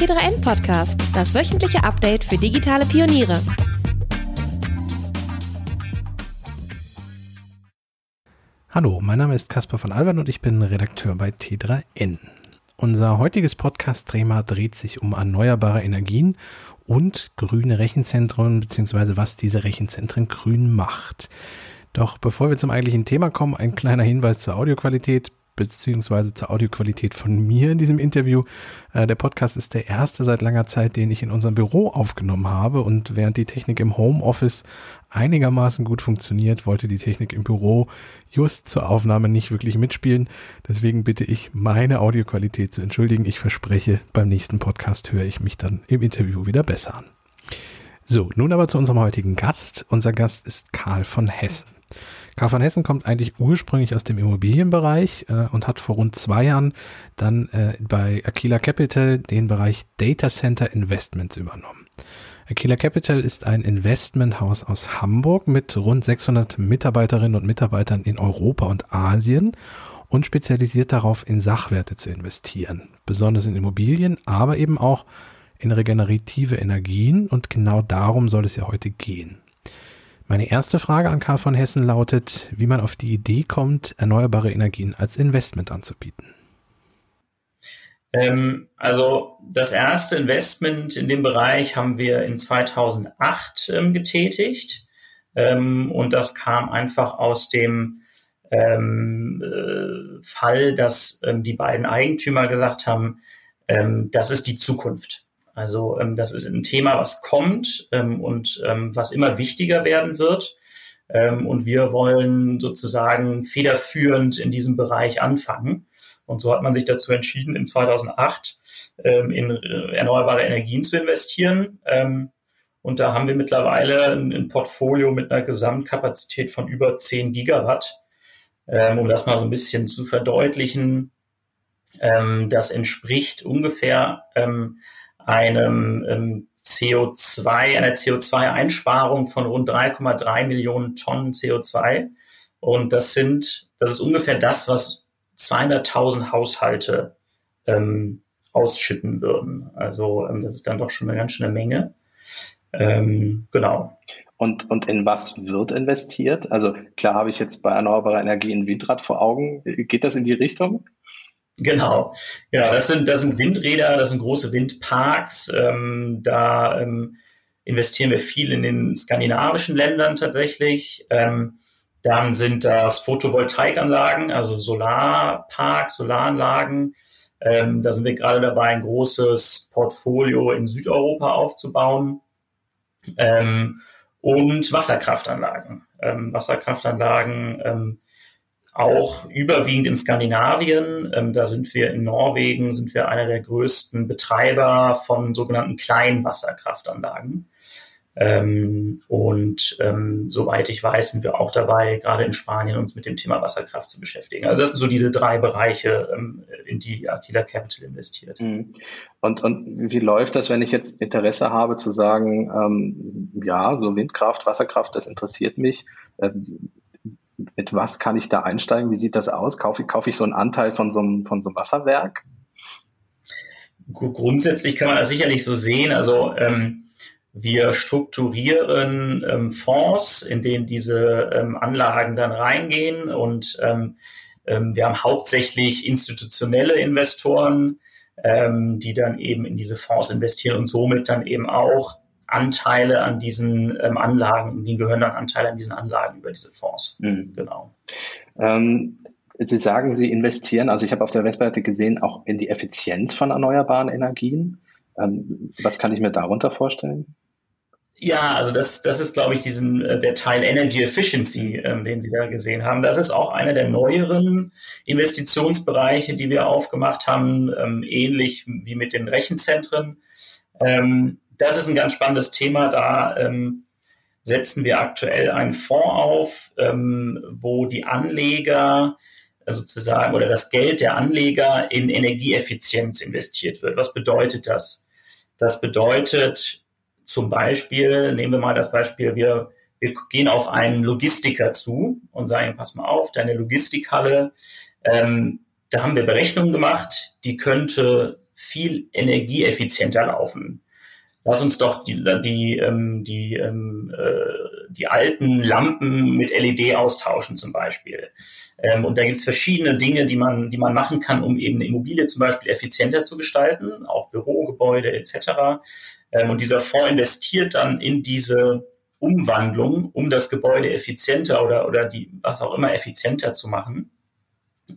T3N Podcast, das wöchentliche Update für digitale Pioniere. Hallo, mein Name ist Caspar von Albern und ich bin Redakteur bei T3N. Unser heutiges Podcast-Thema dreht sich um erneuerbare Energien und grüne Rechenzentren, beziehungsweise was diese Rechenzentren grün macht. Doch bevor wir zum eigentlichen Thema kommen, ein kleiner Hinweis zur Audioqualität beziehungsweise zur Audioqualität von mir in diesem Interview. Äh, der Podcast ist der erste seit langer Zeit, den ich in unserem Büro aufgenommen habe und während die Technik im Homeoffice einigermaßen gut funktioniert, wollte die Technik im Büro just zur Aufnahme nicht wirklich mitspielen. Deswegen bitte ich, meine Audioqualität zu entschuldigen. Ich verspreche, beim nächsten Podcast höre ich mich dann im Interview wieder besser an. So, nun aber zu unserem heutigen Gast. Unser Gast ist Karl von Hessen. Karl von Hessen kommt eigentlich ursprünglich aus dem Immobilienbereich äh, und hat vor rund zwei Jahren dann äh, bei Aquila Capital den Bereich Data Center Investments übernommen. Aquila Capital ist ein Investmenthaus aus Hamburg mit rund 600 Mitarbeiterinnen und Mitarbeitern in Europa und Asien und spezialisiert darauf, in Sachwerte zu investieren, besonders in Immobilien, aber eben auch in regenerative Energien und genau darum soll es ja heute gehen. Meine erste Frage an Karl von Hessen lautet, wie man auf die Idee kommt, erneuerbare Energien als Investment anzubieten. Ähm, also das erste Investment in dem Bereich haben wir in 2008 ähm, getätigt ähm, und das kam einfach aus dem ähm, äh, Fall, dass ähm, die beiden Eigentümer gesagt haben, ähm, das ist die Zukunft. Also ähm, das ist ein Thema, was kommt ähm, und ähm, was immer wichtiger werden wird. Ähm, und wir wollen sozusagen federführend in diesem Bereich anfangen. Und so hat man sich dazu entschieden, in 2008 ähm, in äh, erneuerbare Energien zu investieren. Ähm, und da haben wir mittlerweile ein, ein, Portfolio mit einer Gesamtkapazität von über 10 Gigawatt. Ähm, um das mal so ein bisschen zu verdeutlichen, ähm, das entspricht ungefähr ähm, einem ähm, CO2, einer CO2-Einsparung von rund 3,3 Millionen Tonnen CO2. Und das sind, das ist ungefähr das, was 200.000 Haushalte ähm, ausschütten würden. Also ähm, das ist dann doch schon eine ganz schöne Menge. Ähm, genau. Und, und in was wird investiert? Also klar habe ich jetzt bei erneuerbarer Energie ein Windrad vor Augen. Geht das in die Richtung? Genau. Ja, das sind, das sind Windräder, das sind große Windparks. Ähm, da ähm, investieren wir viel in den skandinavischen Ländern tatsächlich. Ähm, dann sind das Photovoltaikanlagen, also Solarparks, Solaranlagen. Ähm, da sind wir gerade dabei, ein großes Portfolio in Südeuropa aufzubauen. Ähm, und Wasserkraftanlagen. Ähm, Wasserkraftanlagen auch überwiegend in Skandinavien. Ähm, da sind wir in Norwegen, sind wir einer der größten Betreiber von sogenannten kleinen Wasserkraftanlagen. Ähm, und ähm, soweit ich weiß, sind wir auch dabei, gerade in Spanien uns mit dem Thema Wasserkraft zu beschäftigen. Also das sind so diese drei Bereiche, ähm, in die Aquila Capital investiert. Mhm. Und, und wie läuft das, wenn ich jetzt Interesse habe zu sagen, ähm, ja, so Windkraft, Wasserkraft, das interessiert mich. Ähm, mit was kann ich da einsteigen? Wie sieht das aus? Kaufe, kaufe ich so einen Anteil von so einem, von so einem Wasserwerk? Grundsätzlich kann man das sicherlich so sehen. Also ähm, wir strukturieren ähm, Fonds, in denen diese ähm, Anlagen dann reingehen und ähm, ähm wir haben hauptsächlich institutionelle Investoren, ähm, die dann eben in diese Fonds investieren und somit dann eben auch Anteile an diesen ähm, Anlagen, die gehören dann Anteile an diesen Anlagen über diese Fonds. Mhm. Genau. Ähm, Sie sagen, Sie investieren, also ich habe auf der Webseite gesehen, auch in die Effizienz von erneuerbaren Energien. Ähm, was kann ich mir darunter vorstellen? Ja, also das, das ist, glaube ich, diesen, äh, der Teil Energy Efficiency, ähm, den Sie da gesehen haben. Das ist auch einer der neueren Investitionsbereiche, die wir aufgemacht haben, ähm, ähnlich wie mit den Rechenzentren. Ähm, das ist ein ganz spannendes Thema. Da ähm, setzen wir aktuell einen Fonds auf, ähm, wo die Anleger äh, sozusagen oder das Geld der Anleger in Energieeffizienz investiert wird. Was bedeutet das? Das bedeutet zum Beispiel, nehmen wir mal das Beispiel, wir, wir gehen auf einen Logistiker zu und sagen, pass mal auf, deine Logistikhalle, ähm, da haben wir Berechnungen gemacht, die könnte viel energieeffizienter laufen. Lass uns doch die, die, ähm, die, ähm, äh, die alten Lampen mit LED austauschen zum Beispiel. Ähm, und da gibt es verschiedene Dinge, die man, die man machen kann, um eben eine Immobilie zum Beispiel effizienter zu gestalten, auch Bürogebäude etc. Ähm, und dieser Fonds investiert dann in diese Umwandlung, um das Gebäude effizienter oder, oder die, was auch immer effizienter zu machen.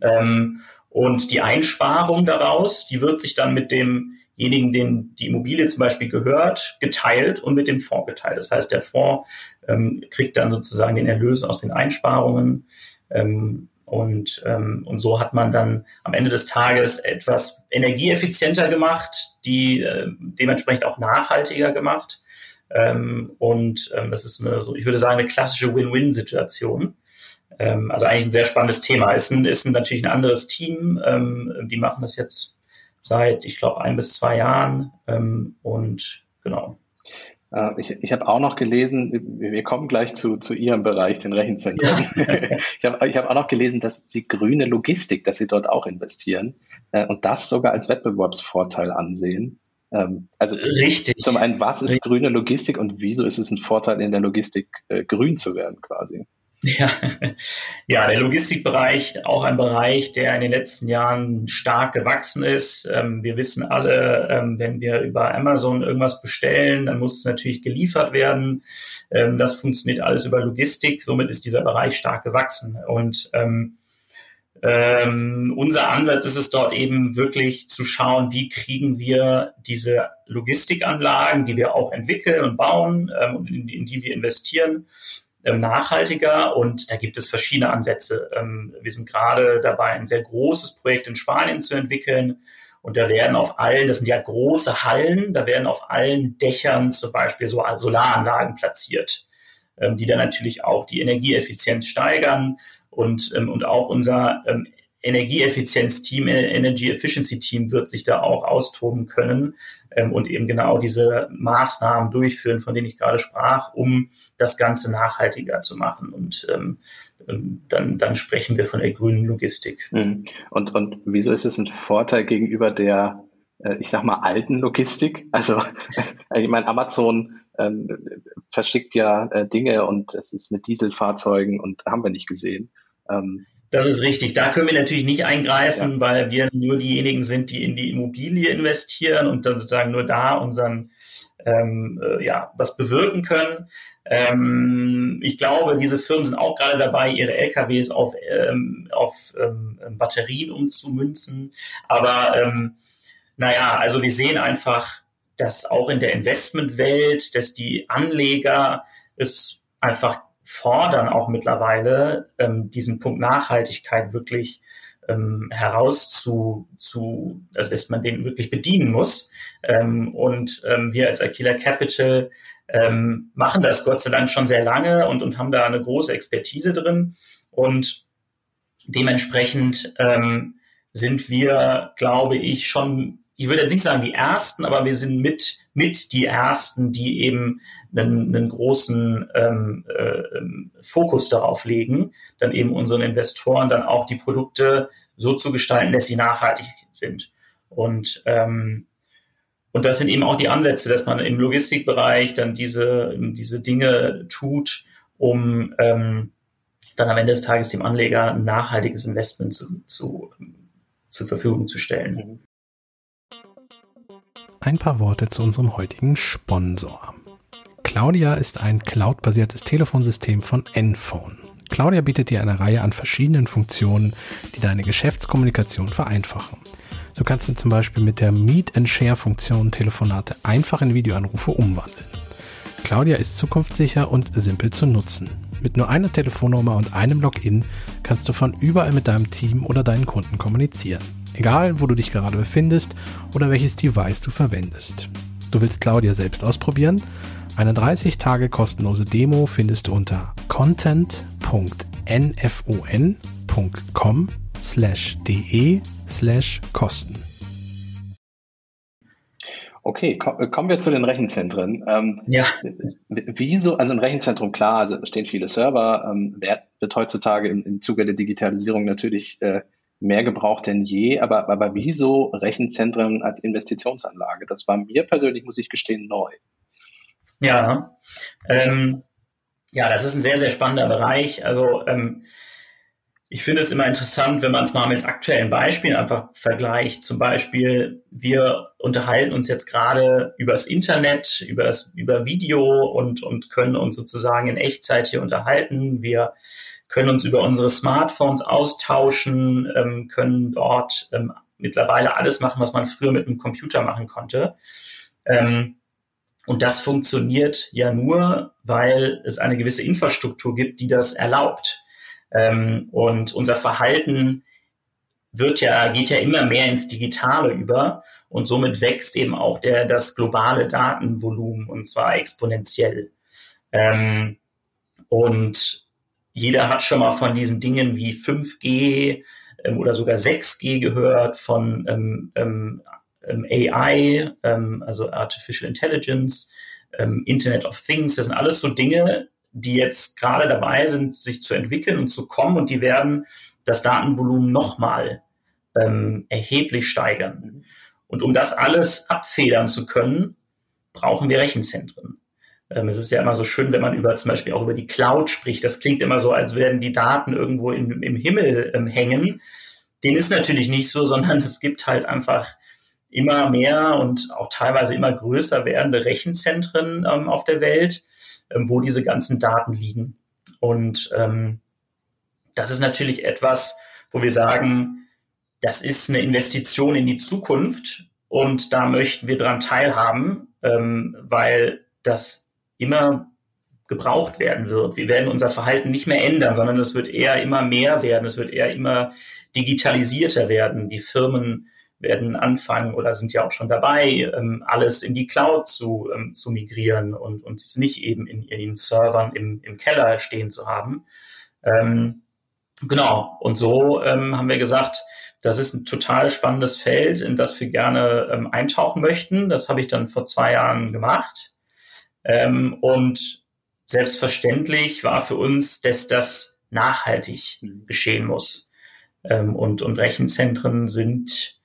Ähm, und die Einsparung daraus, die wird sich dann mit demjenigen, dem die Immobilie zum Beispiel gehört, geteilt und mit dem Fonds geteilt. Das heißt, der Fonds ähm, kriegt dann sozusagen den Erlös aus den Einsparungen. Ähm, und, ähm, und so hat man dann am Ende des Tages etwas energieeffizienter gemacht, die äh, dementsprechend auch nachhaltiger gemacht. Ähm, und ähm, das ist eine, ich würde sagen, eine klassische Win-Win-Situation. Ähm, also eigentlich ein sehr spannendes Thema. Ist, ein, ist ein, natürlich ein anderes Team. Die machen das jetzt seit, ich glaube, ein bis zwei Jahren. Ähm, und genau. Äh, ich, ich habe auch noch gelesen, wir kommen gleich zu, zu Ihrem Bereich, den Rechenzentren. Ja. ich habe ich hab auch noch gelesen, dass Sie grüne Logistik, dass Sie dort auch investieren äh, und das sogar als Wettbewerbsvorteil ansehen. Ähm, also Richtig. Zum einen, was ist Richtig. grüne Logistik und wieso ist es ein Vorteil in der Logistik, äh, grün zu werden quasi? Ja. ja, der Logistikbereich, auch ein Bereich, der in den letzten Jahren stark gewachsen ist. Ähm, wir wissen alle, ähm, wenn wir über Amazon irgendwas bestellen, dann muss es natürlich geliefert werden. Ähm, das funktioniert alles über Logistik. Somit ist dieser Bereich stark gewachsen. Und ähm, ähm, unser Ansatz ist es dort eben wirklich zu schauen, wie kriegen wir diese Logistikanlagen, die wir auch entwickeln und bauen ähm, und in, in die wir investieren, nachhaltiger und da gibt es verschiedene Ansätze. Ähm, wir sind gerade dabei, ein sehr großes Projekt in Spanien zu entwickeln und da werden auf allen, das sind ja große Hallen, da werden auf allen Dächern zum Beispiel so Solaranlagen platziert, ähm, die dann natürlich auch die Energieeffizienz steigern und, und auch unser Energieeffizienz-Team, Energy Efficiency-Team wird sich da auch austoben können ähm, und eben genau diese Maßnahmen durchführen, von denen ich gerade sprach, um das Ganze nachhaltiger zu machen. Und ähm, ähm dann, dann sprechen wir von der grünen Logistik. Mhm. Und, und wieso ist es ein Vorteil gegenüber der, äh, ich sag mal, alten Logistik? Also, ich meine, Amazon ähm, verschickt ja äh, Dinge und es ist mit Dieselfahrzeugen und haben wir nicht gesehen. Ähm, das ist richtig. Da können wir natürlich nicht eingreifen, ja. weil wir nur diejenigen sind, die in die Immobilie investieren und dann sozusagen nur da unseren ähm, äh, ja was bewirken können. Ähm, ich glaube, diese Firmen sind auch gerade dabei, ihre LKWs auf, ähm, auf ähm, Batterien umzumünzen. Aber ähm, naja, also wir sehen einfach, dass auch in der Investmentwelt, dass die Anleger es einfach fordern auch mittlerweile, ähm, diesen Punkt Nachhaltigkeit wirklich ähm, heraus zu, zu, also dass man den wirklich bedienen muss. Ähm, und ähm, wir als Aquila Capital ähm, machen das Gott sei Dank schon sehr lange und, und haben da eine große Expertise drin. Und dementsprechend ähm, sind wir, glaube ich, schon, ich würde jetzt nicht sagen die Ersten, aber wir sind mit, mit die Ersten, die eben einen, einen großen ähm, äh, Fokus darauf legen, dann eben unseren Investoren dann auch die Produkte so zu gestalten, dass sie nachhaltig sind. Und ähm, und das sind eben auch die Ansätze, dass man im Logistikbereich dann diese, diese Dinge tut, um ähm, dann am Ende des Tages dem Anleger ein nachhaltiges Investment zu, zu, zur Verfügung zu stellen. Ein paar Worte zu unserem heutigen Sponsor. Claudia ist ein cloud-basiertes Telefonsystem von Enphone. Claudia bietet dir eine Reihe an verschiedenen Funktionen, die deine Geschäftskommunikation vereinfachen. So kannst du zum Beispiel mit der Meet and Share Funktion Telefonate einfach in Videoanrufe umwandeln. Claudia ist zukunftssicher und simpel zu nutzen. Mit nur einer Telefonnummer und einem Login kannst du von überall mit deinem Team oder deinen Kunden kommunizieren. Egal, wo du dich gerade befindest oder welches Device du verwendest. Du willst Claudia selbst ausprobieren? Eine 30 Tage kostenlose Demo findest du unter content.nfon.com slash de slash kosten. Okay, äh, kommen wir zu den Rechenzentren. Ähm, ja. Wieso, also ein Rechenzentrum, klar, also stehen viele Server, ähm, wird, wird heutzutage im, im Zuge der Digitalisierung natürlich äh, mehr gebraucht denn je. Aber, aber wieso Rechenzentren als Investitionsanlage? Das war mir persönlich, muss ich gestehen, neu. Ja, ähm, ja, das ist ein sehr, sehr spannender Bereich. Also ähm, ich finde es immer interessant, wenn man es mal mit aktuellen Beispielen einfach vergleicht. Zum Beispiel, wir unterhalten uns jetzt gerade übers Internet, übers, über Video und, und können uns sozusagen in Echtzeit hier unterhalten. Wir können uns über unsere Smartphones austauschen, ähm, können dort ähm, mittlerweile alles machen, was man früher mit einem Computer machen konnte. Ähm, und das funktioniert ja nur, weil es eine gewisse Infrastruktur gibt, die das erlaubt. Ähm, und unser Verhalten wird ja, geht ja immer mehr ins Digitale über und somit wächst eben auch der, das globale Datenvolumen und zwar exponentiell. Ähm, und jeder hat schon mal von diesen Dingen wie 5G ähm, oder sogar 6G gehört, von ähm, ähm, ähm AI, ähm, also Artificial Intelligence, Internet of Things. Das sind alles so Dinge, die jetzt gerade dabei sind, sich zu entwickeln und zu kommen und die werden das Datenvolumen nochmal ähm, erheblich steigern. Und um das alles abfedern zu können, brauchen wir Rechenzentren. Ähm, es ist ja immer so schön, wenn man über zum Beispiel auch über die Cloud spricht. Das klingt immer so, als werden die Daten irgendwo in, im Himmel ähm, hängen. Den ist natürlich nicht so, sondern es gibt halt einfach immer mehr und auch teilweise immer größer werdende Rechenzentren ähm, auf der Welt ähm, wo diese ganzen Daten liegen. Und ähm, das ist natürlich etwas, wo wir sagen, das ist eine Investition in die Zukunft und da möchten wir daran teilhaben, ähm, weil das immer gebraucht werden wird. Wir werden unser Verhalten nicht mehr ändern, sondern es wird eher immer mehr werden. Es wird eher immer digitalisierter werden. Die Firmen werden anfangen oder sind ja auch schon dabei, ähm, alles in die Cloud zu, ähm, zu migrieren und uns nicht eben in ihren Servern im, im Keller stehen zu haben. Ähm, genau, und so ähm, haben wir gesagt, das ist ein total spannendes Feld, in das wir gerne ähm, eintauchen möchten. Das habe ich dann vor zwei Jahren gemacht. Ähm, und selbstverständlich war für uns, dass das nachhaltig mhm. geschehen muss. und, und Rechenzentren sind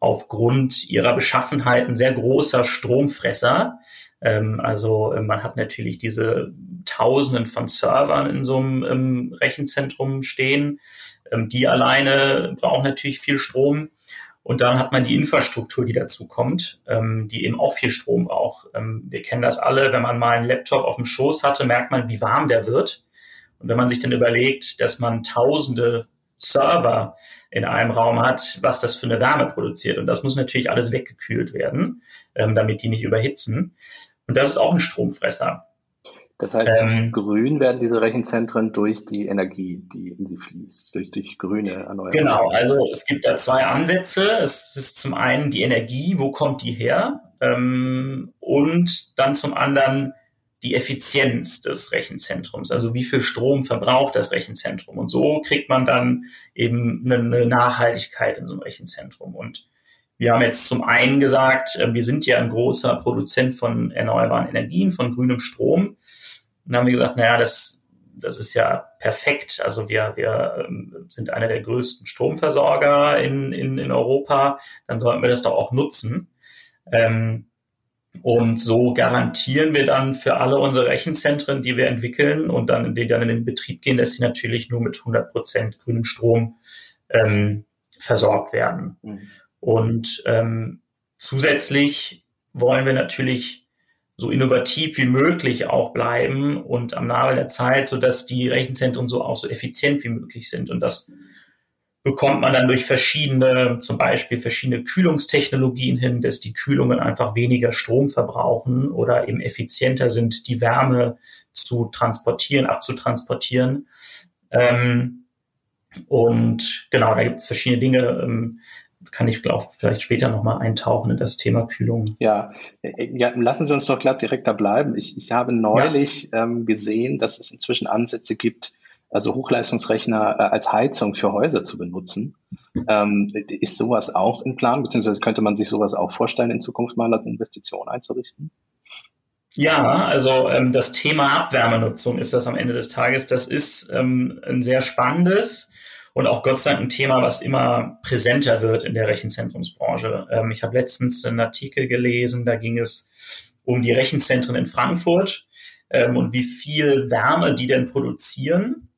aufgrund ihrer Beschaffenheit ein sehr großer Stromfresser. Ähm, also äh, man hat natürlich diese Tausenden von Servern in so einem ähm, Rechenzentrum stehen. Ähm, die alleine brauchen natürlich viel Strom. Und dann hat man die Infrastruktur, die dazu kommt, ähm, die eben auch viel Strom braucht. Ähm, wir kennen das alle, wenn man mal einen Laptop auf dem Schoß hatte, merkt man, wie warm der wird. Und wenn man sich dann überlegt, dass man tausende Server in einem Raum hat, was das für eine Wärme produziert. Und das muss natürlich alles weggekühlt werden, ähm, damit die nicht überhitzen. Und das ist auch ein Stromfresser. Das heißt, ähm, grün werden diese Rechenzentren durch die Energie, die in sie fließt, durch, durch grüne Erneuerbare. Genau, also es gibt da zwei Ansätze. Es ist zum einen die Energie, wo kommt die her? Ähm, und dann zum anderen die Effizienz des Rechenzentrums, also wie viel Strom verbraucht das Rechenzentrum. Und so kriegt man dann eben eine Nachhaltigkeit in so einem Rechenzentrum. Und wir haben jetzt zum einen gesagt, äh, wir sind ja ein großer Produzent von erneuerbaren Energien, von grünem Strom. Dann haben wir gesagt, naja, das, das ist ja perfekt. Also wir, wir ähm, sind einer der größten Stromversorger in, in, in Europa. Dann sollten wir das doch auch nutzen. Ähm, und so garantieren wir dann für alle unsere Rechenzentren, die wir entwickeln und dann, die dann in den Betrieb gehen, dass sie natürlich nur mit 100 Prozent grünem Strom ähm, versorgt werden. Mhm. Und ähm, zusätzlich wollen wir natürlich so innovativ wie möglich auch bleiben und am Nabel der Zeit, so dass die Rechenzentren so auch so effizient wie möglich sind. Und das bekommt man dann durch verschiedene, zum Beispiel verschiedene Kühlungstechnologien hin, dass die Kühlungen einfach weniger Strom verbrauchen oder eben effizienter sind, die Wärme zu transportieren, abzutransportieren. Ähm, und genau, da gibt es verschiedene Dinge, ähm, kann ich glaube vielleicht später nochmal eintauchen in das Thema Kühlung. Ja. ja, lassen Sie uns doch glatt direkt da bleiben. Ich, ich habe neulich ja. ähm, gesehen, dass es inzwischen Ansätze gibt, also Hochleistungsrechner äh, als Heizung für Häuser zu benutzen. Ähm, ist sowas auch in Plan, beziehungsweise könnte man sich sowas auch vorstellen, in Zukunft mal als Investition einzurichten? Ja, also ähm, das Thema Abwärmenutzung ist das am Ende des Tages. Das ist ähm, ein sehr spannendes und auch Gott sei Dank ein Thema, was immer präsenter wird in der Rechenzentrumsbranche. Ähm, ich habe letztens einen Artikel gelesen, da ging es um die Rechenzentren in Frankfurt ähm, und wie viel Wärme die denn produzieren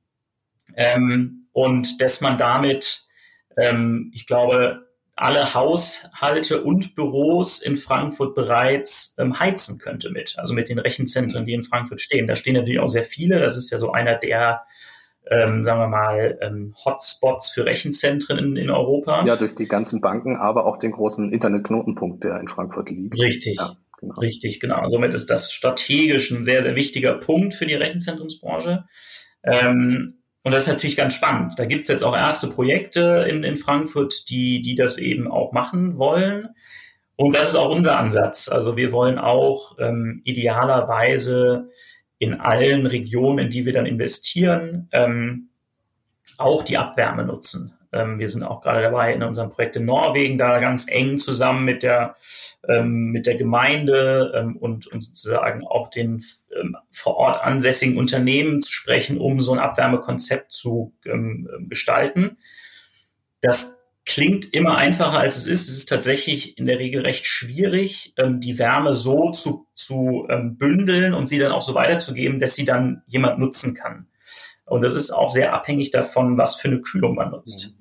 ähm, und dass man damit, ähm, ich glaube, alle Haushalte und Büros in Frankfurt bereits ähm, heizen könnte mit, also mit den Rechenzentren, die in Frankfurt stehen. Da stehen natürlich auch sehr viele. Das ist ja so einer der, ähm, sagen wir mal, ähm, Hotspots für Rechenzentren in, in, Europa. Ja, durch die ganzen Banken, aber auch den großen Internetknotenpunkt, der in Frankfurt liegt. Richtig. Ja, genau. Richtig, genau. Somit ist das strategisch ein sehr, sehr wichtiger Punkt für die Rechenzentrumsbranche. Ähm, und das ist natürlich ganz spannend. Da gibt es jetzt auch erste Projekte in, in Frankfurt, die, die das eben auch machen wollen. Und das ist auch unser Ansatz. Also wir wollen auch ähm, idealerweise in allen Regionen, in die wir dann investieren, ähm, auch die Abwärme nutzen. Ähm, wir sind auch gerade dabei, in unserem Projekt in Norwegen da ganz eng zusammen mit der ähm, mit der Gemeinde ähm, und, und sozusagen auch den ähm, vor Ort ansässigen Unternehmen zu sprechen, um so ein Abwärmekonzept zu ähm, gestalten. Das klingt immer einfacher, als es ist. Es ist tatsächlich in der Regel recht schwierig, ähm, die Wärme so zu, zu ähm, bündeln und sie dann auch so weiterzugeben, dass sie dann jemand nutzen kann. Und das ist auch sehr abhängig davon, was für eine Kühlung man nutzt.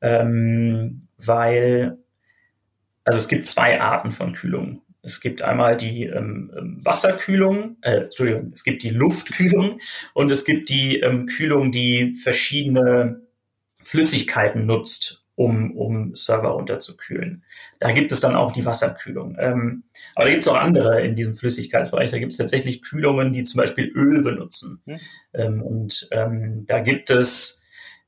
Mhm. Ähm, weil also es gibt zwei Arten von Kühlung. Es gibt einmal die ähm, ähm, Wasserkühlung, äh, Entschuldigung, es gibt die Luftkühlung und es gibt die ähm, Kühlung, die verschiedene Flüssigkeiten nutzt, um, um Server runterzukühlen. Da gibt es dann auch die Wasserkühlung. Ähm, aber da gibt es auch andere in diesem Flüssigkeitsbereich. Da gibt es tatsächlich Kühlungen, die zum Beispiel Öl benutzen. Hm. Ähm, und ähm, da gibt es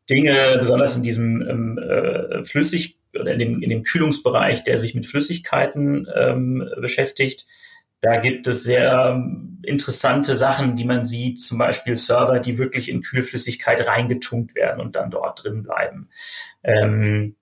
Dinge, besonders in diesem ähm, äh, Flüssig oder in dem, in dem Kühlungsbereich, der sich mit Flüssigkeiten ähm, beschäftigt. Da gibt es sehr ähm, interessante Sachen, die man sieht, zum Beispiel Server, die wirklich in Kühlflüssigkeit reingetunkt werden und dann dort drin bleiben. Ähm,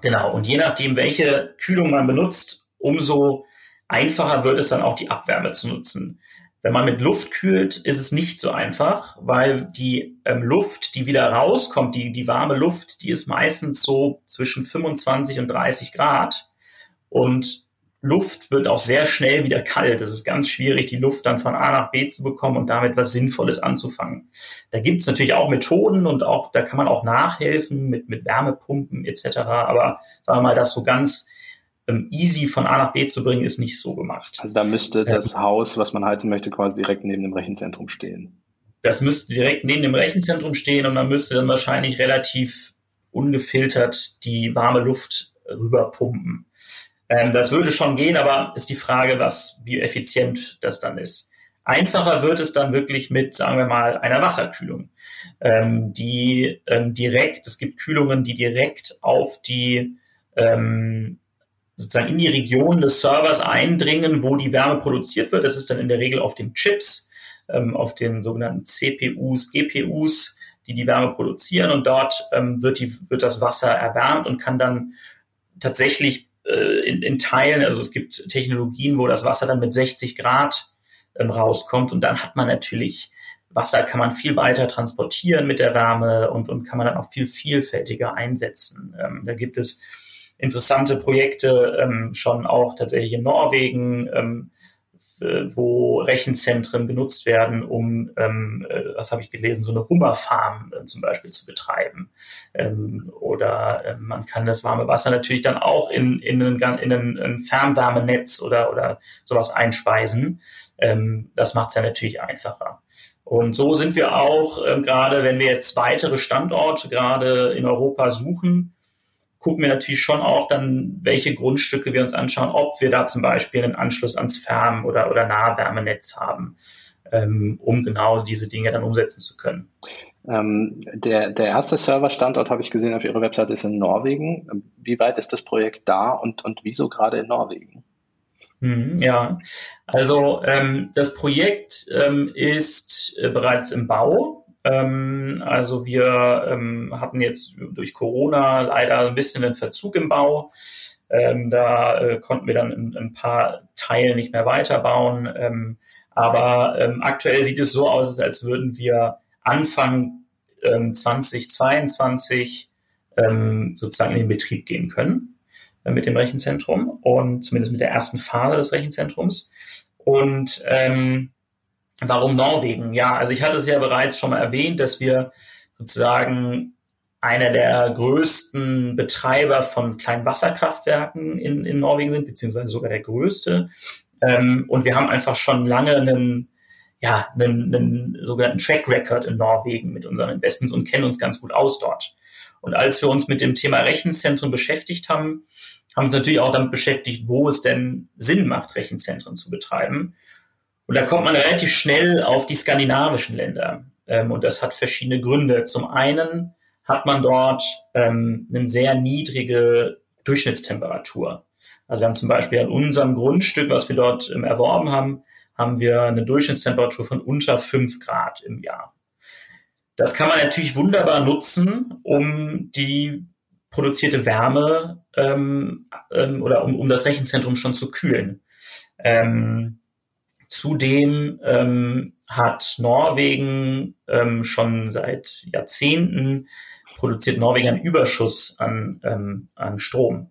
genau, und je nachdem, welche Kühlung man benutzt, umso einfacher wird es dann auch die Abwärme zu nutzen. Wenn man mit Luft kühlt, ist es nicht so einfach, weil die ähm, Luft, die wieder rauskommt, die, die warme Luft, die ist meistens so zwischen 25 und 30 Grad. Und Luft wird auch sehr schnell wieder kalt. Es ist ganz schwierig, die Luft dann von A nach B zu bekommen und damit was Sinnvolles anzufangen. Da gibt es natürlich auch Methoden und auch, da kann man auch nachhelfen mit, mit Wärmepumpen etc. Aber sagen wir mal, das so ganz ähm, easy von A nach B zu bringen, ist nicht so gemacht. Also da müsste das Haus, was man heizen möchte, quasi direkt neben dem Rechenzentrum stehen. Das müsste direkt neben dem Rechenzentrum stehen und man müsste dann wahrscheinlich relativ ungefiltert die warme Luft rüberpumpen. Ähm, das würde schon gehen, aber ist die Frage, was, wie effizient das dann ist. Einfacher wird es dann wirklich mit, sagen wir mal, einer Wasserkühlung, ähm, die ähm, direkt, es gibt Kühlungen, die direkt auf die ähm, sozusagen in die Region des Servers eindringen, wo die Wärme produziert wird. Das ist dann in der Regel auf den Chips, ähm, auf den sogenannten CPUs, GPUs, die die Wärme produzieren und dort ähm, wird, die, wird das Wasser erwärmt und kann dann tatsächlich äh, in, in Teilen, also es gibt Technologien, wo das Wasser dann mit 60 Grad ähm, rauskommt und dann hat man natürlich Wasser kann man viel weiter transportieren mit der Wärme und, und kann man dann auch viel vielfältiger einsetzen. Ähm, da gibt es interessante Projekte ähm, schon auch tatsächlich in Norwegen, ähm, wo Rechenzentren genutzt werden, um, ähm, äh, was habe ich gelesen, so eine Hummerfarm äh, zum Beispiel zu betreiben. Ähm, oder äh, man kann das warme Wasser natürlich dann auch in, in, ein, in ein Fernwärmenetz oder, oder sowas einspeisen. Ähm, das macht es ja natürlich einfacher. Und so sind wir auch, äh, gerade wenn wir jetzt weitere Standorte gerade in Europa suchen, gucken wir natürlich schon auch dann, welche Grundstücke wir uns anschauen, ob wir da zum Beispiel einen Anschluss ans Fern- oder, oder Nahwärmenetz haben, ähm, um genau diese Dinge dann umsetzen zu können. Ähm, der, der erste Serverstandort, habe ich gesehen auf Ihrer Website, ist in Norwegen. Wie weit ist das Projekt da und, und wieso gerade in Norwegen? Mhm, ja, also ähm, das Projekt ähm, ist äh, bereits im Bau. Ähm, also wir ähm, hatten jetzt durch Corona leider ein bisschen einen Verzug im Bau. Ähm, da äh, konnten wir dann in, in, ein paar Teilen nicht mehr weiterbauen. Ähm, aber ähm, aktuell sieht es so aus, als würden wir Anfang ähm, 2022 ähm, sozusagen in den Betrieb gehen können äh, mit dem Rechenzentrum und zumindest mit der ersten Phase des Rechenzentrums. Und ähm, warum Norwegen? Ja, also ich hatte es ja bereits schon mal erwähnt, dass wir sozusagen einer der größten Betreiber von kleinen Wasserkraftwerken in, in Norwegen sind, beziehungsweise sogar der größte. Ähm, und wir haben einfach schon lange einen, ja, einen, einen sogenannten Track Record in Norwegen mit unseren Investments und kennen uns ganz gut aus dort. Und als wir uns mit dem Thema Rechenzentren beschäftigt haben, haben uns natürlich auch damit beschäftigt, wo es denn Sinn macht, Rechenzentren zu betreiben. Und da kommt man relativ schnell auf die skandinavischen Länder. Ähm, und das hat verschiedene Gründe. Zum einen hat man dort ähm, eine sehr niedrige Durchschnittstemperatur. Also wir haben zum Beispiel an unserem Grundstück, was wir dort ähm, erworben haben, haben wir eine Durchschnittstemperatur von unter fünf Grad im Jahr. Das kann man natürlich wunderbar nutzen, um die produzierte Wärme ähm, ähm, oder um, um das Rechenzentrum schon zu kühlen. Ähm, zudem ähm, hat Norwegen ähm, schon seit Jahrzehnten produziert Norwegen einen Überschuss an, ähm, an Strom.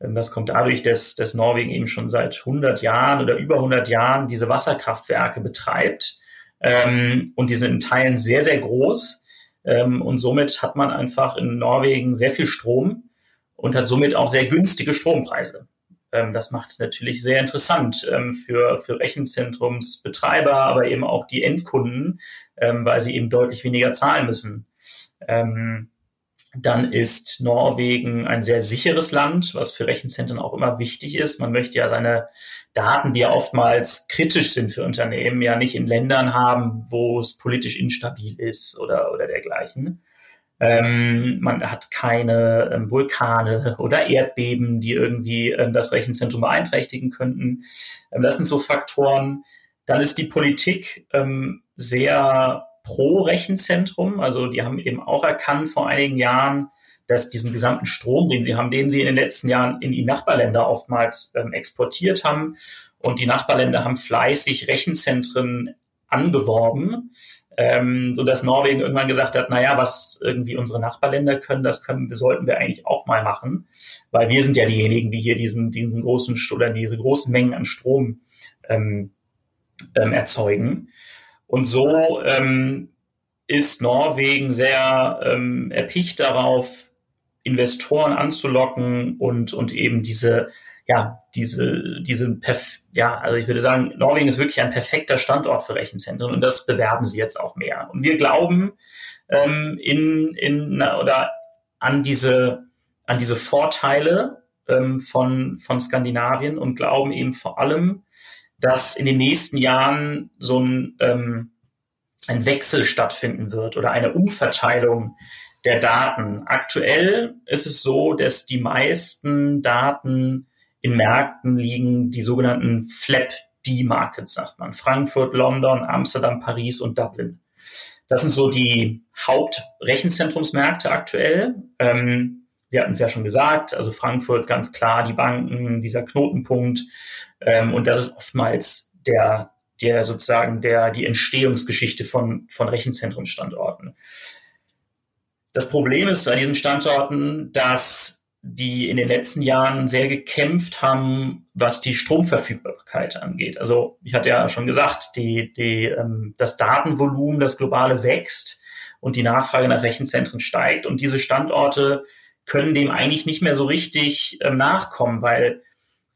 Ähm, das kommt dadurch, dass, dass Norwegen eben schon seit 100 Jahren oder über 100 Jahren diese Wasserkraftwerke betreibt. Ähm, und die sind in Teilen sehr, sehr groß. Ähm, und somit hat man einfach in Norwegen sehr viel Strom und hat somit auch sehr günstige Strompreise. Ähm, das macht es natürlich sehr interessant ähm, für, für Rechenzentrumsbetreiber, aber eben auch die Endkunden, ähm, weil sie eben deutlich weniger zahlen müssen. Dann ist Norwegen ein sehr sicheres Land, was für Rechenzentren auch immer wichtig ist. Man möchte ja seine Daten, die ja oftmals kritisch sind für Unternehmen, ja nicht in Ländern haben, wo es politisch instabil ist oder, oder dergleichen. Ähm, man hat keine ähm, Vulkane oder Erdbeben, die irgendwie ähm, das Rechenzentrum beeinträchtigen könnten. Ähm, das sind so Faktoren. Dann ist die Politik ähm, sehr pro Rechenzentrum. Also die haben eben auch erkannt vor einigen Jahren, dass diesen gesamten Strom, den sie haben, den sie in den letzten Jahren in die Nachbarländer oftmals ähm, exportiert haben. Und die Nachbarländer haben fleißig Rechenzentren angeworben, ähm, so dass Norwegen irgendwann gesagt hat, naja, was irgendwie unsere Nachbarländer können, das können, sollten wir eigentlich auch mal machen, weil wir sind ja diejenigen, die hier diesen, diesen großen oder diese großen Mengen an Strom ähm, ähm, erzeugen. Und so ähm, ist Norwegen sehr ähm, erpicht darauf, Investoren anzulocken und, und eben diese, ja, diese, diese, Perf ja, also ich würde sagen, Norwegen ist wirklich ein perfekter Standort für Rechenzentren und das bewerben sie jetzt auch mehr. Und wir glauben ähm, in, in, oder an diese, an diese Vorteile ähm, von, von Skandinavien und glauben eben vor allem, dass in den nächsten Jahren so ein, ähm, ein Wechsel stattfinden wird oder eine Umverteilung der Daten. Aktuell ist es so, dass die meisten Daten in Märkten liegen, die sogenannten FLAP-D-Markets, sagt man. Frankfurt, London, Amsterdam, Paris und Dublin. Das sind so die Hauptrechenzentrumsmärkte aktuell. Ähm, Sie hatten es ja schon gesagt, also Frankfurt ganz klar, die Banken, dieser Knotenpunkt. Ähm, und das ist oftmals der, der sozusagen der, die Entstehungsgeschichte von, von Rechenzentrumsstandorten. Das Problem ist bei diesen Standorten, dass die in den letzten Jahren sehr gekämpft haben, was die Stromverfügbarkeit angeht. Also ich hatte ja schon gesagt, die, die, ähm, das Datenvolumen, das globale wächst und die Nachfrage nach Rechenzentren steigt und diese Standorte können dem eigentlich nicht mehr so richtig äh, nachkommen, weil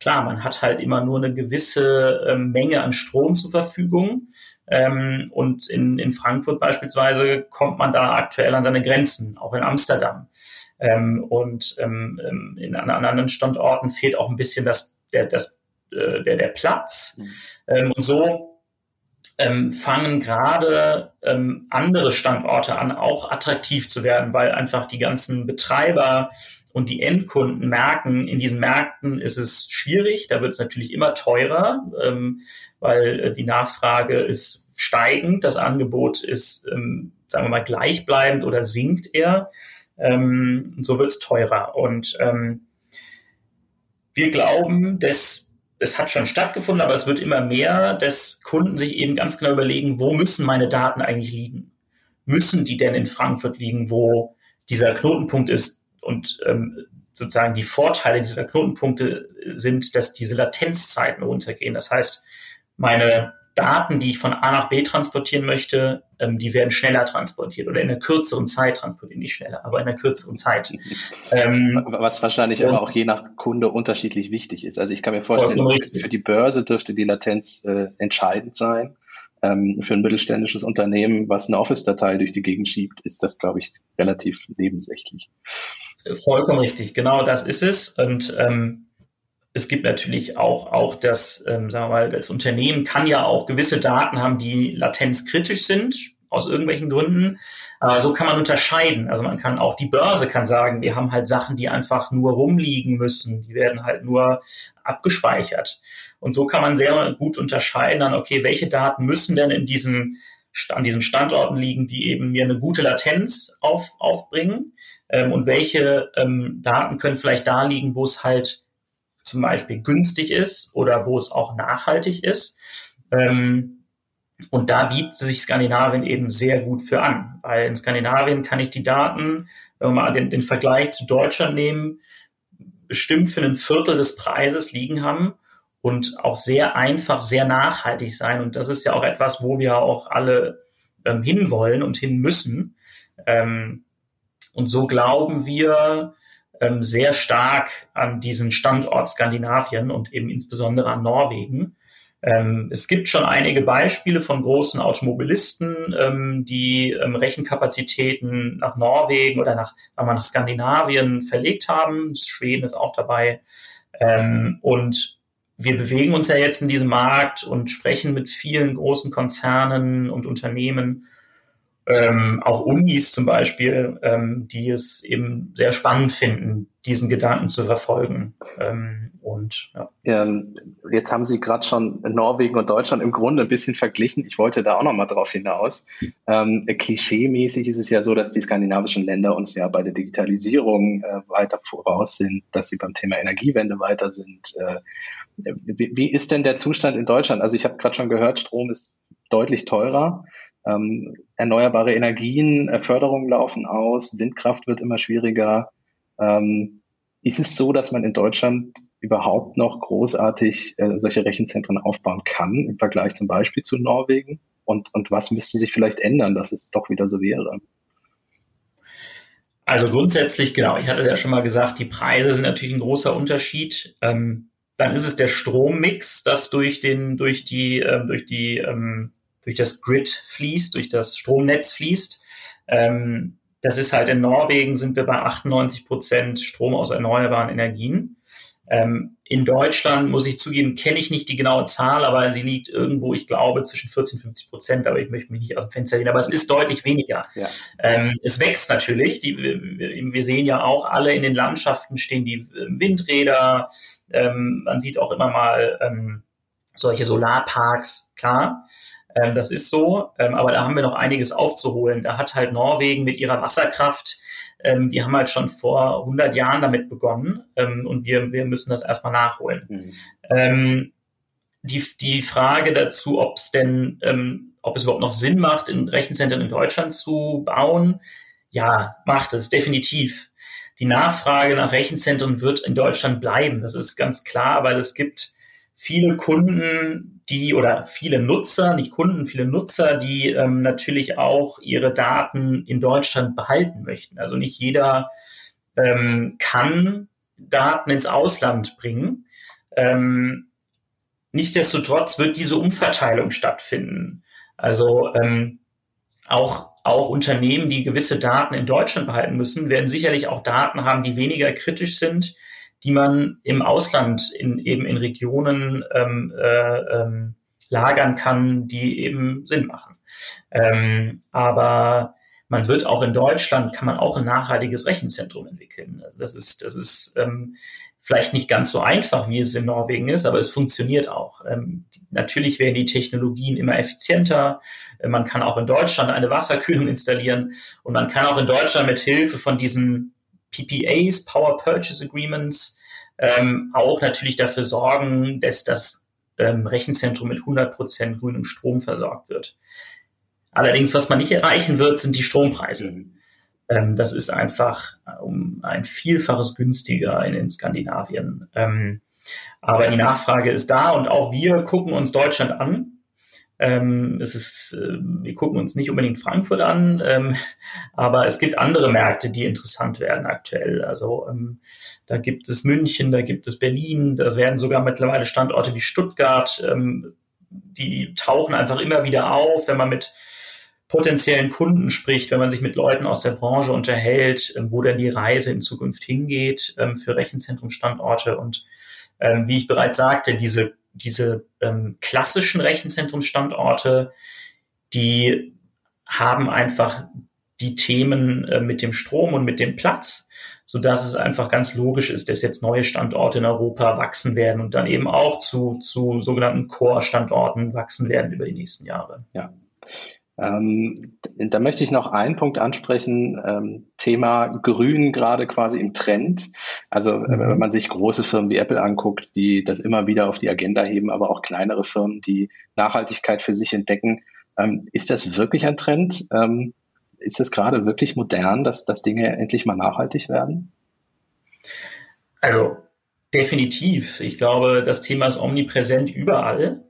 klar, man hat halt immer nur eine gewisse äh, Menge an Strom zur Verfügung. Ähm, und in, in Frankfurt beispielsweise kommt man da aktuell an seine Grenzen, auch in Amsterdam. Ähm, und ähm, ähm in, an, an anderen Standorten fehlt auch ein bisschen das, der, das, äh, der, der Platz. Mhm. Ähm, und so ähm, fangen gerade ähm, andere Standorte an, auch attraktiv zu werden, weil einfach die ganzen Betreiber und die Endkunden merken, in diesen Märkten ist es schwierig, da wird es natürlich immer teurer, ähm, weil äh, die Nachfrage ist steigend, das Angebot ist, ähm, sagen wir mal, gleichbleibend oder sinkt eher. Ähm, so wird es teurer. Und ähm, wir glauben, dass es hat schon stattgefunden, aber es wird immer mehr, dass Kunden sich eben ganz genau überlegen, wo müssen meine Daten eigentlich liegen? müssen die denn in Frankfurt liegen, wo dieser Knotenpunkt ist und ähm, sozusagen die Vorteile dieser Knotenpunkte sind, dass diese Latenzzeiten runtergehen. Das heißt, meine Daten, die ich von A nach B transportieren möchte, ähm, die werden schneller transportiert oder in einer kürzeren Zeit transportieren, nicht schneller, aber in einer kürzeren Zeit. Ähm, Was wahrscheinlich aber auch je nach Kunde unterschiedlich wichtig ist. Also ich kann mir vorstellen, für die Börse dürfte die Latenz äh, entscheidend sein. Ähm, für ein mittelständisches Unternehmen, was eine Office-Datei durch die Gegend schiebt, ist das, glaube ich, relativ nebensächlich. Vollkommen richtig, genau das ist es. Und ähm, es gibt natürlich auch, auch das, ähm, sagen wir mal, das Unternehmen kann ja auch gewisse Daten haben, die latenzkritisch sind, aus irgendwelchen Gründen. Aber so kann man unterscheiden. Also man kann auch, die Börse kann sagen, wir haben halt Sachen, die einfach nur rumliegen müssen. Die werden halt nur abgespeichert. Und so kann man sehr gut unterscheiden dann, okay, welche Daten müssen denn in diesen, an diesen Standorten liegen, die eben mir eine gute Latenz auf, aufbringen. Ähm, und welche ähm, Daten können vielleicht da liegen, wo es halt zum Beispiel günstig ist oder wo es auch nachhaltig ist. Ähm, und da bietet sich Skandinavien eben sehr gut für an, weil in Skandinavien kann ich die Daten, wenn wir mal den, den Vergleich zu Deutschland nehmen, bestimmt für ein Viertel des Preises liegen haben und auch sehr einfach, sehr nachhaltig sein. Und das ist ja auch etwas, wo wir auch alle ähm, hinwollen und hin müssen. Ähm, und so glauben wir, ähm, sehr stark an diesen Standort Skandinavien und eben insbesondere an Norwegen. Ähm, es gibt schon einige Beispiele von großen Automobilisten, ähm, die ähm, Rechenkapazitäten nach Norwegen oder nach, nach Skandinavien verlegt haben. Schweden ist auch dabei. Ähm, und wir bewegen uns ja jetzt in diesem Markt und sprechen mit vielen großen Konzernen und Unternehmen ähm, auch Unis zum Beispiel, ähm, die es eben sehr spannend finden, diesen Gedanken zu verfolgen. Ähm, und ja. Ähm, jetzt haben Sie gerade schon Norwegen und Deutschland im Grunde ein bisschen verglichen. Ich wollte da auch noch mal drauf hinaus. Ähm, klischeemäßig ist es ja so, dass die skandinavischen Länder uns ja bei der Digitalisierung äh, weiter voraus sind, dass sie beim Thema Energiewende weiter sind. Äh, wie, wie ist denn der Zustand in Deutschland? Also ich habe gerade schon gehört, Strom ist deutlich teurer. Ähm, erneuerbare Energien, äh, Förderungen laufen aus, Windkraft wird immer schwieriger. Ähm, ist es so, dass man in Deutschland überhaupt noch großartig äh, solche Rechenzentren aufbauen kann im Vergleich zum Beispiel zu Norwegen? Und, und was müsste sich vielleicht ändern, dass es doch wieder so wäre? Also grundsätzlich, genau, ich hatte ja schon mal gesagt, die Preise sind natürlich ein großer Unterschied. Ähm, dann ist es der Strommix, das durch den, durch die, ähm, durch die ähm, durch das Grid fließt, durch das Stromnetz fließt. Ähm, das ist halt in Norwegen sind wir bei 98 Prozent Strom aus erneuerbaren Energien. Ähm, in Deutschland, muss ich zugeben, kenne ich nicht die genaue Zahl, aber sie liegt irgendwo, ich glaube, zwischen 40 und 50 Prozent, aber ich möchte mich nicht aus dem Fenster lehnen, aber es ist deutlich weniger. Ja. Ähm, es wächst natürlich. Die, wir, sehen ja auch, alle in den Landschaften stehen die Windräder. Ähm, man sieht auch immer mal ähm, solche Solarparks, klar. Ähm, das ist so, ähm, aber da haben wir noch einiges aufzuholen. Da hat halt Norwegen mit ihrer Wasserkraft, ähm, die haben halt schon vor 100 Jahren damit begonnen ähm, und wir, wir müssen das erstmal nachholen. Mhm. Ähm, die, die Frage dazu, ob es denn, ähm, ob es überhaupt noch Sinn macht, in Rechenzentren in Deutschland zu bauen, ja, macht es definitiv. Die Nachfrage nach Rechenzentren wird in Deutschland bleiben. Das ist ganz klar, weil es gibt viele Kunden, die oder viele Nutzer, nicht Kunden, viele Nutzer, die ähm, natürlich auch ihre Daten in Deutschland behalten möchten. Also nicht jeder ähm, kann Daten ins Ausland bringen. Ähm, nichtsdestotrotz wird diese Umverteilung stattfinden. Also ähm, auch, auch Unternehmen, die gewisse Daten in Deutschland behalten müssen, werden sicherlich auch Daten haben, die weniger kritisch sind, die man im Ausland in, eben in Regionen ähm, äh, ähm, lagern kann, die eben Sinn machen. Ähm, aber man wird auch in Deutschland, kann man auch ein nachhaltiges Rechenzentrum entwickeln. Also das ist, das ist ähm, vielleicht nicht ganz so einfach, wie es in Norwegen ist, aber es funktioniert auch. Ähm, natürlich werden die Technologien immer effizienter. Man kann auch in Deutschland eine Wasserkühlung installieren und man kann auch in Deutschland mit Hilfe von diesen PPAs, Power Purchase Agreements, ähm, auch natürlich dafür sorgen, dass das ähm, Rechenzentrum mit 100% grünem Strom versorgt wird. Allerdings, was man nicht erreichen wird, sind die Strompreise. Ähm, das ist einfach um ein Vielfaches günstiger in, in Skandinavien. Ähm, aber die Nachfrage ist da und auch wir gucken uns Deutschland an. Ähm, es ist, äh, wir gucken uns nicht unbedingt Frankfurt an, ähm, aber es gibt andere Märkte, die interessant werden aktuell. Also ähm, da gibt es München, da gibt es Berlin, da werden sogar mittlerweile Standorte wie Stuttgart, ähm, die tauchen einfach immer wieder auf, wenn man mit potenziellen Kunden spricht, wenn man sich mit Leuten aus der Branche unterhält, ähm, wo denn die Reise in Zukunft hingeht ähm, für Rechenzentrumsstandorte. Und wie ich bereits sagte, diese, diese klassischen Rechenzentrumsstandorte, die haben einfach die Themen äh, mit dem Strom und mit dem Platz, so dass es einfach ganz logisch ist, dass jetzt neue Standorte in Europa wachsen werden und dann eben auch zu, zu sogenannten Core-Standorten wachsen werden über die nächsten Jahre. Ja. Ähm, da möchte ich noch einen Punkt ansprechen, ähm, Thema Grün gerade quasi im Trend. Also mhm. wenn man sich große Firmen wie Apple anguckt, die das immer wieder auf die Agenda heben, aber auch kleinere Firmen, die Nachhaltigkeit für sich entdecken, ähm, ist das wirklich ein Trend? Ähm, ist es gerade wirklich modern, dass, dass Dinge endlich mal nachhaltig werden? Also definitiv. Ich glaube, das Thema ist omnipräsent überall.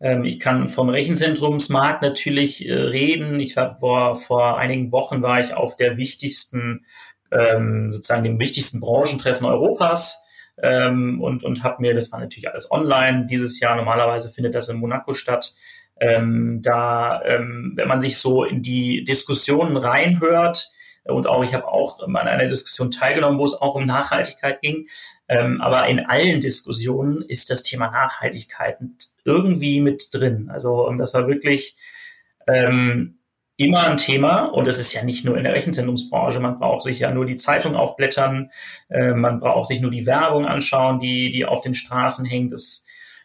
Ähm, ich kann vom Rechenzentrumsmarkt natürlich äh, reden. Ich war vor, vor einigen Wochen war ich auf der wichtigsten, ähm, sozusagen dem wichtigsten Branchentreffen Europas ähm, und, und habe mir, das war natürlich alles online dieses Jahr, normalerweise findet das in Monaco statt, ähm, da, ähm, wenn man sich so in die Diskussionen reinhört, und auch ich habe auch an einer Diskussion teilgenommen, wo es auch um Nachhaltigkeit ging. Ähm, aber in allen Diskussionen ist das Thema Nachhaltigkeit irgendwie mit drin. Also ähm, das war wirklich ähm, immer ein Thema und es ist ja nicht nur in der Rechenzentrumsbranche. Man braucht sich ja nur die Zeitung aufblättern, äh, man braucht sich nur die Werbung anschauen, die die auf den Straßen hängt. Das,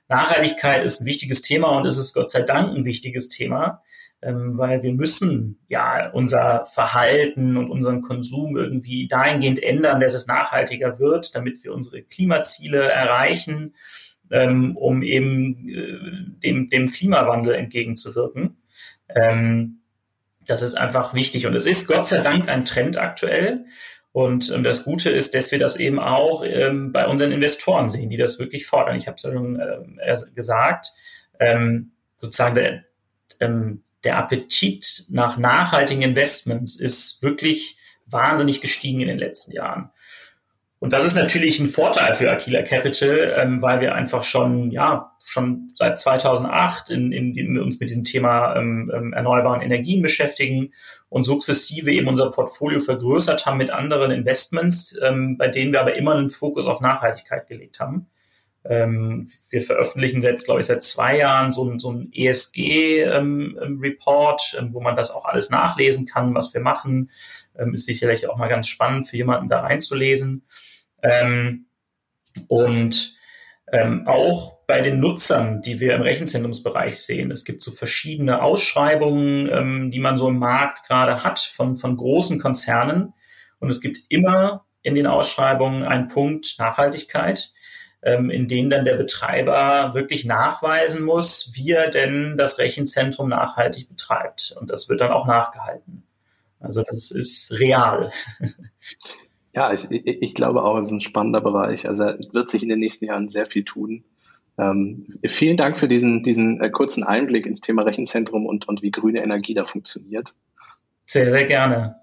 Nachhaltigkeit ist ein wichtiges Thema und es ist Gott sei Dank ein wichtiges Thema weil wir müssen ja unser Verhalten und unseren Konsum irgendwie dahingehend ändern, dass es nachhaltiger wird, damit wir unsere Klimaziele erreichen, ähm, um eben äh, dem, dem Klimawandel entgegenzuwirken. Ähm, das ist einfach wichtig und es ist Gott sei Dank ein Trend aktuell. Und ähm, das Gute ist, dass wir das eben auch ähm, bei unseren Investoren sehen, die das wirklich fordern. Ich habe es ja schon gesagt, ähm, sozusagen der, ähm, der Appetit nach nachhaltigen Investments ist wirklich wahnsinnig gestiegen in den letzten Jahren. Und das ist natürlich ein Vorteil für Aquila Capital, ähm, weil wir einfach schon, ja, schon seit 2008 in, in, in uns mit diesem Thema ähm, ähm, erneuerbaren Energien beschäftigen und sukzessive eben unser Portfolio vergrößert haben mit anderen Investments, ähm, bei denen wir aber immer einen Fokus auf Nachhaltigkeit gelegt haben. Ähm, wir veröffentlichen jetzt, glaube ich, seit zwei Jahren so, ein, so ein ESG-Report, ähm, ähm, wo man das auch alles nachlesen kann, was wir machen. Ähm, ist sicherlich auch mal ganz spannend für jemanden da reinzulesen. Ähm, und ähm, auch bei den Nutzern, die wir im Rechenzentrumsbereich sehen. Es gibt so verschiedene Ausschreibungen, die man so im Markt gerade hat von, von großen Konzernen. Und es gibt immer in den Ausschreibungen einen Punkt Nachhaltigkeit ähm, in denen dann der Betreiber wirklich nachweisen muss, wie er denn das Rechenzentrum nachhaltig betreibt. Und das wird dann auch nachgehalten. Also das ist real. Ja, ich, ich glaube auch, es ist ein spannender Bereich. Also wird sich in den nächsten Jahren sehr viel tun. Ähm, vielen Dank für diesen, diesen äh, kurzen Einblick ins Thema Rechenzentrum und, und wie grüne Energie da funktioniert. Sehr, sehr gerne.